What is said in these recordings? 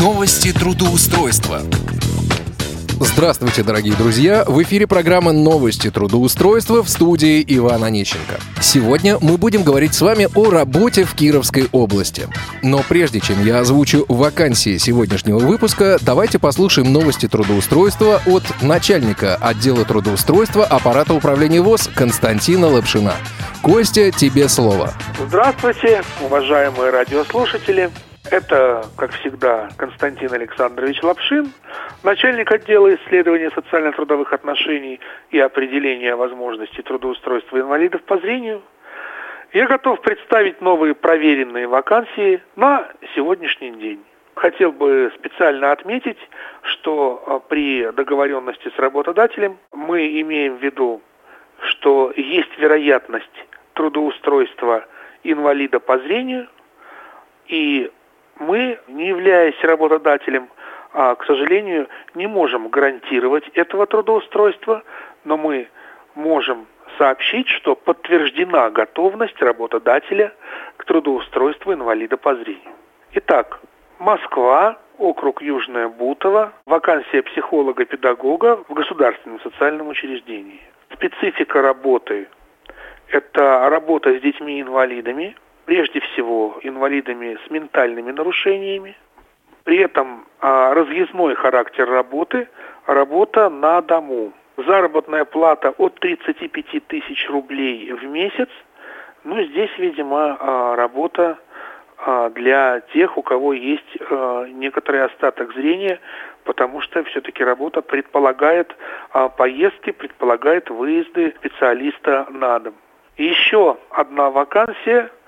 Новости трудоустройства. Здравствуйте, дорогие друзья! В эфире программа «Новости трудоустройства» в студии Ивана Нищенко. Сегодня мы будем говорить с вами о работе в Кировской области. Но прежде чем я озвучу вакансии сегодняшнего выпуска, давайте послушаем новости трудоустройства от начальника отдела трудоустройства аппарата управления ВОЗ Константина Лапшина. Костя, тебе слово. Здравствуйте, уважаемые радиослушатели. Это, как всегда, Константин Александрович Лапшин, начальник отдела исследования социально-трудовых отношений и определения возможностей трудоустройства инвалидов по зрению. Я готов представить новые проверенные вакансии на сегодняшний день. Хотел бы специально отметить, что а, при договоренности с работодателем мы имеем в виду, что есть вероятность трудоустройства инвалида по зрению, и мы, не являясь работодателем, а, к сожалению, не можем гарантировать этого трудоустройства, но мы можем сообщить, что подтверждена готовность работодателя к трудоустройству инвалида по зрению. Итак, Москва, округ Южная Бутово, вакансия психолога-педагога в государственном социальном учреждении. Специфика работы – это работа с детьми-инвалидами, прежде всего инвалидами с ментальными нарушениями. При этом а, разъездной характер работы – работа на дому. Заработная плата от 35 тысяч рублей в месяц. Ну, здесь, видимо, а, работа а, для тех, у кого есть некоторый остаток зрения, потому что все-таки работа предполагает поездки, предполагает выезды специалиста на дом. Еще одна вакансия –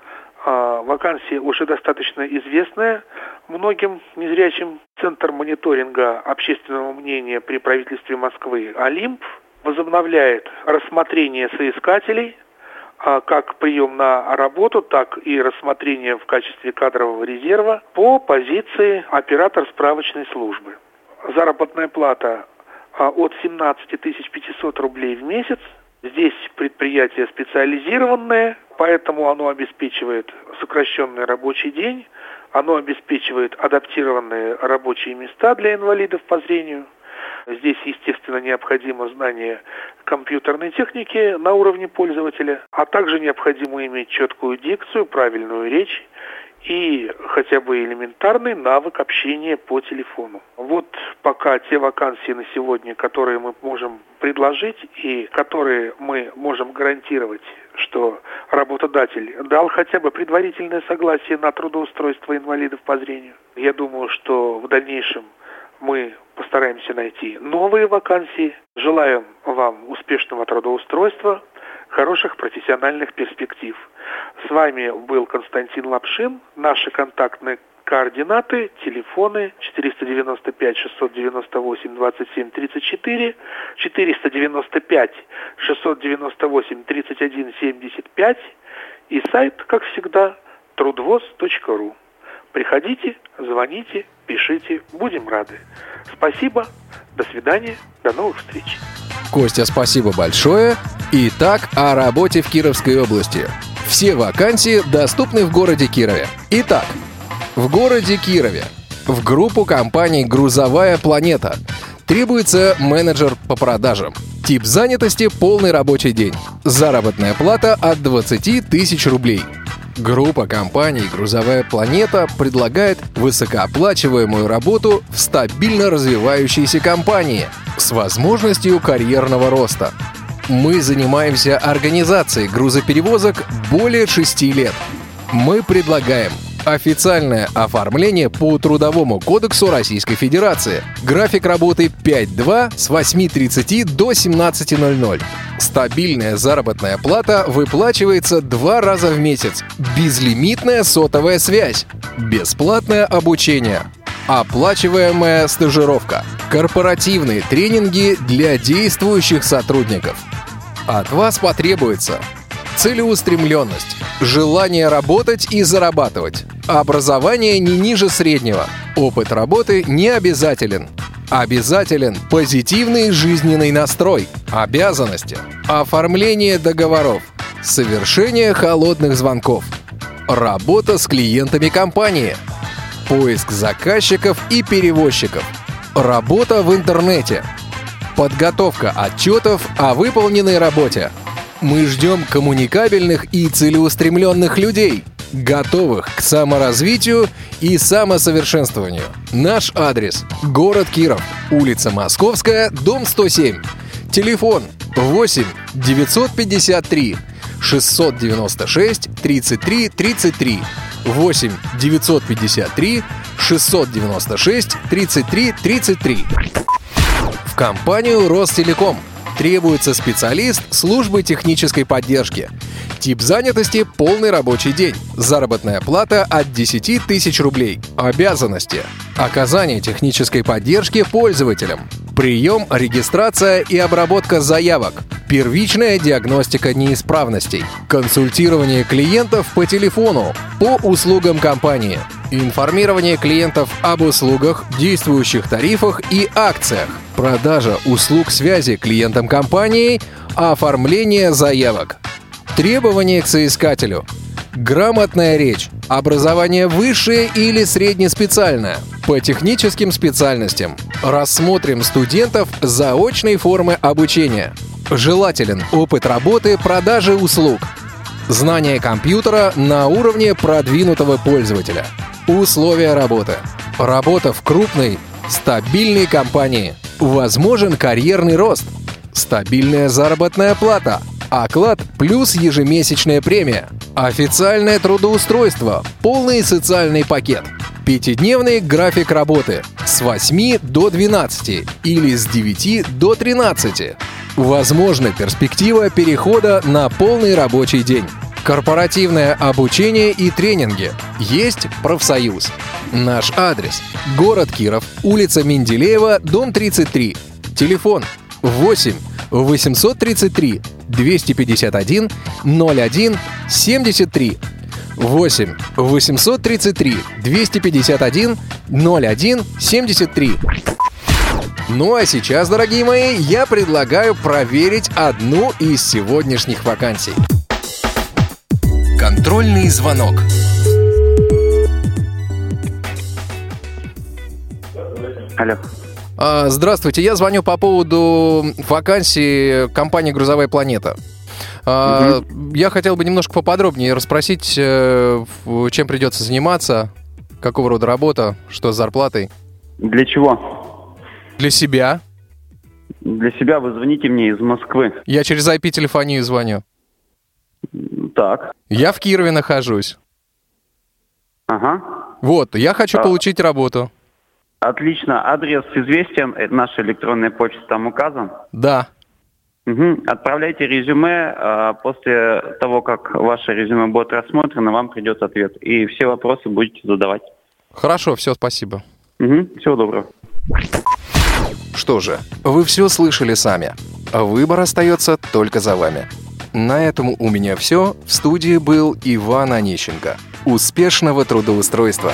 вакансия уже достаточно известная многим незрячим. Центр мониторинга общественного мнения при правительстве Москвы «Олимп» возобновляет рассмотрение соискателей, а, как прием на работу, так и рассмотрение в качестве кадрового резерва по позиции оператор справочной службы. Заработная плата а, от 17 500 рублей в месяц. Здесь предприятие специализированное, Поэтому оно обеспечивает сокращенный рабочий день, оно обеспечивает адаптированные рабочие места для инвалидов по зрению. Здесь, естественно, необходимо знание компьютерной техники на уровне пользователя, а также необходимо иметь четкую дикцию, правильную речь и хотя бы элементарный навык общения по телефону. Вот пока те вакансии на сегодня, которые мы можем предложить и которые мы можем гарантировать, что работодатель дал хотя бы предварительное согласие на трудоустройство инвалидов по зрению. Я думаю, что в дальнейшем мы постараемся найти новые вакансии. Желаем вам успешного трудоустройства, хороших профессиональных перспектив. С вами был Константин Лапшин. Наши контактные координаты, телефоны 495 698 27 34, 495 698 31 75 и сайт, как всегда, трудвоз.ру. Приходите, звоните, пишите, будем рады. Спасибо, до свидания, до новых встреч. Костя, спасибо большое. Итак, о работе в Кировской области. Все вакансии доступны в городе Кирове. Итак, в городе Кирове в группу компаний «Грузовая планета» требуется менеджер по продажам. Тип занятости – полный рабочий день. Заработная плата от 20 тысяч рублей. Группа компаний «Грузовая планета» предлагает высокооплачиваемую работу в стабильно развивающейся компании с возможностью карьерного роста. Мы занимаемся организацией грузоперевозок более 6 лет. Мы предлагаем Официальное оформление по Трудовому кодексу Российской Федерации. График работы 5.2 с 8.30 до 17.00. Стабильная заработная плата выплачивается два раза в месяц. Безлимитная сотовая связь. Бесплатное обучение. Оплачиваемая стажировка. Корпоративные тренинги для действующих сотрудников. От вас потребуется целеустремленность, желание работать и зарабатывать, образование не ниже среднего, опыт работы не обязателен, Обязателен позитивный жизненный настрой, обязанности, оформление договоров, совершение холодных звонков, работа с клиентами компании, поиск заказчиков и перевозчиков, работа в интернете, подготовка отчетов о выполненной работе. Мы ждем коммуникабельных и целеустремленных людей, готовых к саморазвитию и самосовершенствованию. Наш адрес – город Киров, улица Московская, дом 107. Телефон 8 953 696 33 33 8 953 696 33 33. В компанию Ростелеком требуется специалист службы технической поддержки. Тип занятости – полный рабочий день. Заработная плата от 10 тысяч рублей. Обязанности – оказание технической поддержки пользователям. Прием, регистрация и обработка заявок. Первичная диагностика неисправностей. Консультирование клиентов по телефону. По услугам компании. Информирование клиентов об услугах, действующих тарифах и акциях. Продажа услуг связи клиентам компании. Оформление заявок. Требования к соискателю. Грамотная речь. Образование высшее или среднеспециальное. По техническим специальностям. Рассмотрим студентов заочной формы обучения. Желателен опыт работы продажи услуг. Знание компьютера на уровне продвинутого пользователя. Условия работы. Работа в крупной, стабильной компании. Возможен карьерный рост. Стабильная заработная плата. Оклад плюс ежемесячная премия. Официальное трудоустройство. Полный социальный пакет. Пятидневный график работы с 8 до 12 или с 9 до 13. Возможна перспектива перехода на полный рабочий день. Корпоративное обучение и тренинги. Есть профсоюз. Наш адрес. Город Киров, улица Менделеева, дом 33. Телефон 8 833 251 01 73. 8 833 251 01 73. Ну а сейчас, дорогие мои, я предлагаю проверить одну из сегодняшних вакансий. Контрольный звонок. Алло. А, Здравствуйте, я звоню по поводу вакансии компании «Грузовая планета». А, Я хотел бы немножко поподробнее расспросить, э, чем придется заниматься, какого рода работа, что с зарплатой. Для чего? Для себя. Для себя вы звоните мне из Москвы. Я через IP-телефонию звоню. Так. Я в Кирове нахожусь. Ага. Вот, я хочу А. получить работу. Отлично. Адрес известен. э, Наша электронная почта там указан. Да. Угу. Отправляйте резюме. а После того, как ваше резюме будет рассмотрено, вам придет ответ. И все вопросы будете задавать. Хорошо, все, спасибо. Угу. Всего доброго. Что же, вы все слышали сами. Выбор остается только за вами. На этом у меня все. В студии был Иван Онищенко. Успешного трудоустройства!